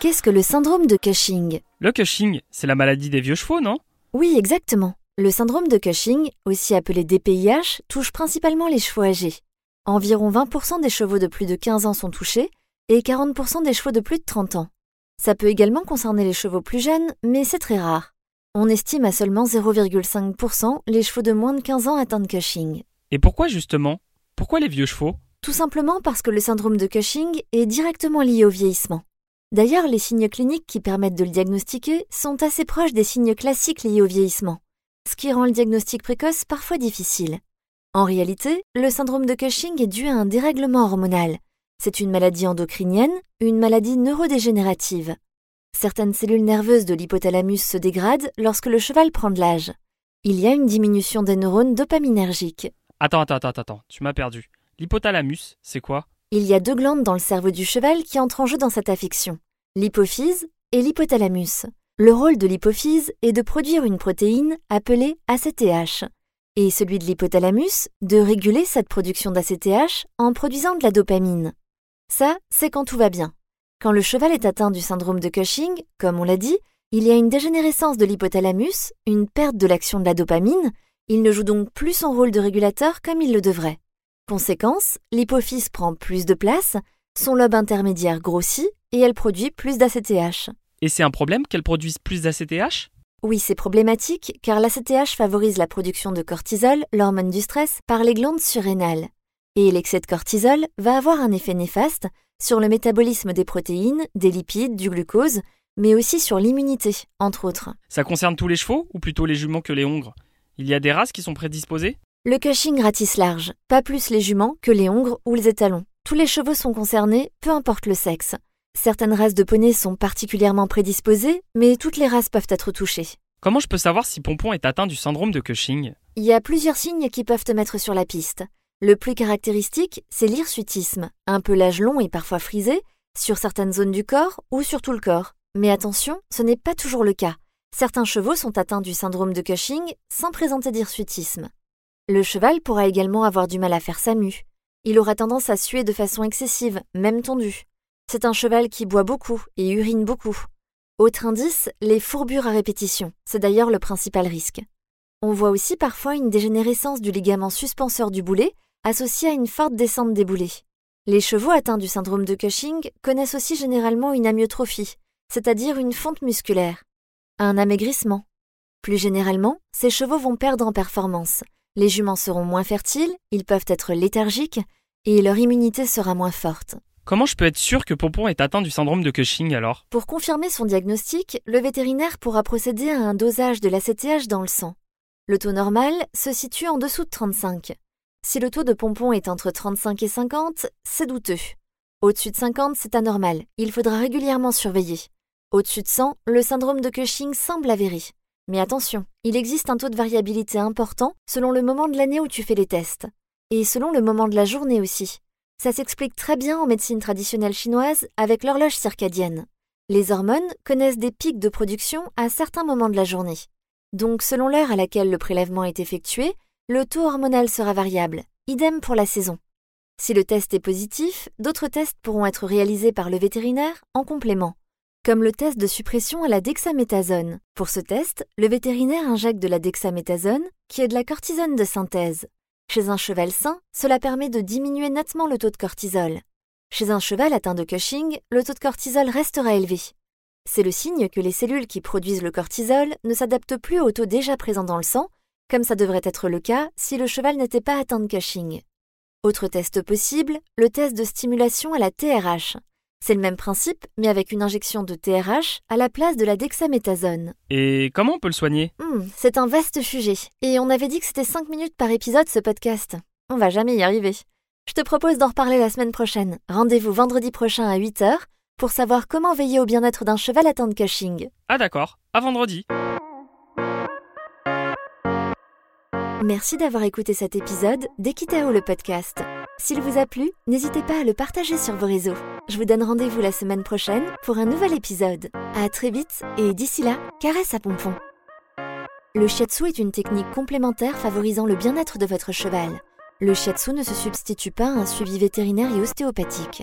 Qu'est-ce que le syndrome de Cushing? Le Cushing, c'est la maladie des vieux chevaux, non? Oui, exactement. Le syndrome de Cushing, aussi appelé DPIH, touche principalement les chevaux âgés. Environ 20% des chevaux de plus de 15 ans sont touchés et 40% des chevaux de plus de 30 ans. Ça peut également concerner les chevaux plus jeunes, mais c'est très rare. On estime à seulement 0,5% les chevaux de moins de 15 ans atteints de Cushing. Et pourquoi justement? Pourquoi les vieux chevaux? Tout simplement parce que le syndrome de Cushing est directement lié au vieillissement. D'ailleurs, les signes cliniques qui permettent de le diagnostiquer sont assez proches des signes classiques liés au vieillissement, ce qui rend le diagnostic précoce parfois difficile. En réalité, le syndrome de Cushing est dû à un dérèglement hormonal. C'est une maladie endocrinienne, une maladie neurodégénérative. Certaines cellules nerveuses de l'hypothalamus se dégradent lorsque le cheval prend de l'âge. Il y a une diminution des neurones dopaminergiques. Attends, attends, attends, attends, tu m'as perdu. L'hypothalamus, c'est quoi? Il y a deux glandes dans le cerveau du cheval qui entrent en jeu dans cette affection, l'hypophyse et l'hypothalamus. Le rôle de l'hypophyse est de produire une protéine appelée ACTH, et celui de l'hypothalamus de réguler cette production d'ACTH en produisant de la dopamine. Ça, c'est quand tout va bien. Quand le cheval est atteint du syndrome de Cushing, comme on l'a dit, il y a une dégénérescence de l'hypothalamus, une perte de l'action de la dopamine, il ne joue donc plus son rôle de régulateur comme il le devrait. Conséquence, l'hypophyse prend plus de place, son lobe intermédiaire grossit et elle produit plus d'ACTH. Et c'est un problème qu'elle produise plus d'ACTH Oui, c'est problématique car l'ACTH favorise la production de cortisol, l'hormone du stress, par les glandes surrénales. Et l'excès de cortisol va avoir un effet néfaste sur le métabolisme des protéines, des lipides, du glucose, mais aussi sur l'immunité, entre autres. Ça concerne tous les chevaux ou plutôt les juments que les hongres? Il y a des races qui sont prédisposées? Le Cushing ratisse large, pas plus les juments que les hongres ou les étalons. Tous les chevaux sont concernés, peu importe le sexe. Certaines races de poneys sont particulièrement prédisposées, mais toutes les races peuvent être touchées. Comment je peux savoir si Pompon est atteint du syndrome de Cushing? Il y a plusieurs signes qui peuvent te mettre sur la piste. Le plus caractéristique, c'est l'hirsutisme, un pelage long et parfois frisé, sur certaines zones du corps ou sur tout le corps. Mais attention, ce n'est pas toujours le cas. Certains chevaux sont atteints du syndrome de Cushing sans présenter d'hirsutisme. Le cheval pourra également avoir du mal à faire sa mue. Il aura tendance à suer de façon excessive, même tondue. C'est un cheval qui boit beaucoup et urine beaucoup. Autre indice, les fourbures à répétition. C'est d'ailleurs le principal risque. On voit aussi parfois une dégénérescence du ligament suspenseur du boulet associée à une forte descente des boulets. Les chevaux atteints du syndrome de Cushing connaissent aussi généralement une amyotrophie, c'est-à-dire une fonte musculaire, un amaigrissement. Plus généralement, ces chevaux vont perdre en performance. Les juments seront moins fertiles, ils peuvent être léthargiques et leur immunité sera moins forte. Comment je peux être sûr que Pompon est atteint du syndrome de Cushing alors? Pour confirmer son diagnostic, le vétérinaire pourra procéder à un dosage de l'ACTH dans le sang. Le taux normal se situe en dessous de 35. Si le taux de Pompon est entre 35 et 50, c'est douteux. Au-dessus de 50, c'est anormal. Il faudra régulièrement surveiller. Au-dessus de 100, le syndrome de Cushing semble avéré. Mais attention, il existe un taux de variabilité important selon le moment de l'année où tu fais les tests. Et selon le moment de la journée aussi. Ça s'explique très bien en médecine traditionnelle chinoise avec l'horloge circadienne. Les hormones connaissent des pics de production à certains moments de la journée. Donc selon l'heure à laquelle le prélèvement est effectué, le taux hormonal sera variable. Idem pour la saison. Si le test est positif, d'autres tests pourront être réalisés par le vétérinaire en complément, comme le test de suppression à la dexaméthasone. Pour ce test, le vétérinaire injecte de la dexaméthasone, qui est de la cortisone de synthèse. Chez un cheval sain, cela permet de diminuer nettement le taux de cortisol. Chez un cheval atteint de Cushing, le taux de cortisol restera élevé. C'est le signe que les cellules qui produisent le cortisol ne s'adaptent plus au taux déjà présent dans le sang, comme ça devrait être le cas si le cheval n'était pas atteint de Cushing. Autre test possible, le test de stimulation à la TRH. C'est le même principe, mais avec une injection de TRH à la place de la dexaméthasone. Et comment on peut le soigner? Hmm, c'est un vaste sujet, et on avait dit que c'était 5 minutes par épisode ce podcast. On va jamais y arriver. Je te propose d'en reparler la semaine prochaine. Rendez-vous vendredi prochain à 8h pour savoir comment veiller au bien-être d'un cheval atteint de Cushing. Ah d'accord, à vendredi. Merci d'avoir écouté cet épisode d'Equitao le podcast. S'il vous a plu, n'hésitez pas à le partager sur vos réseaux. Je vous donne rendez-vous la semaine prochaine pour un nouvel épisode. À très vite et d'ici là, caresse à pompon. Le shiatsu est une technique complémentaire favorisant le bien-être de votre cheval. Le shiatsu ne se substitue pas à un suivi vétérinaire et ostéopathique.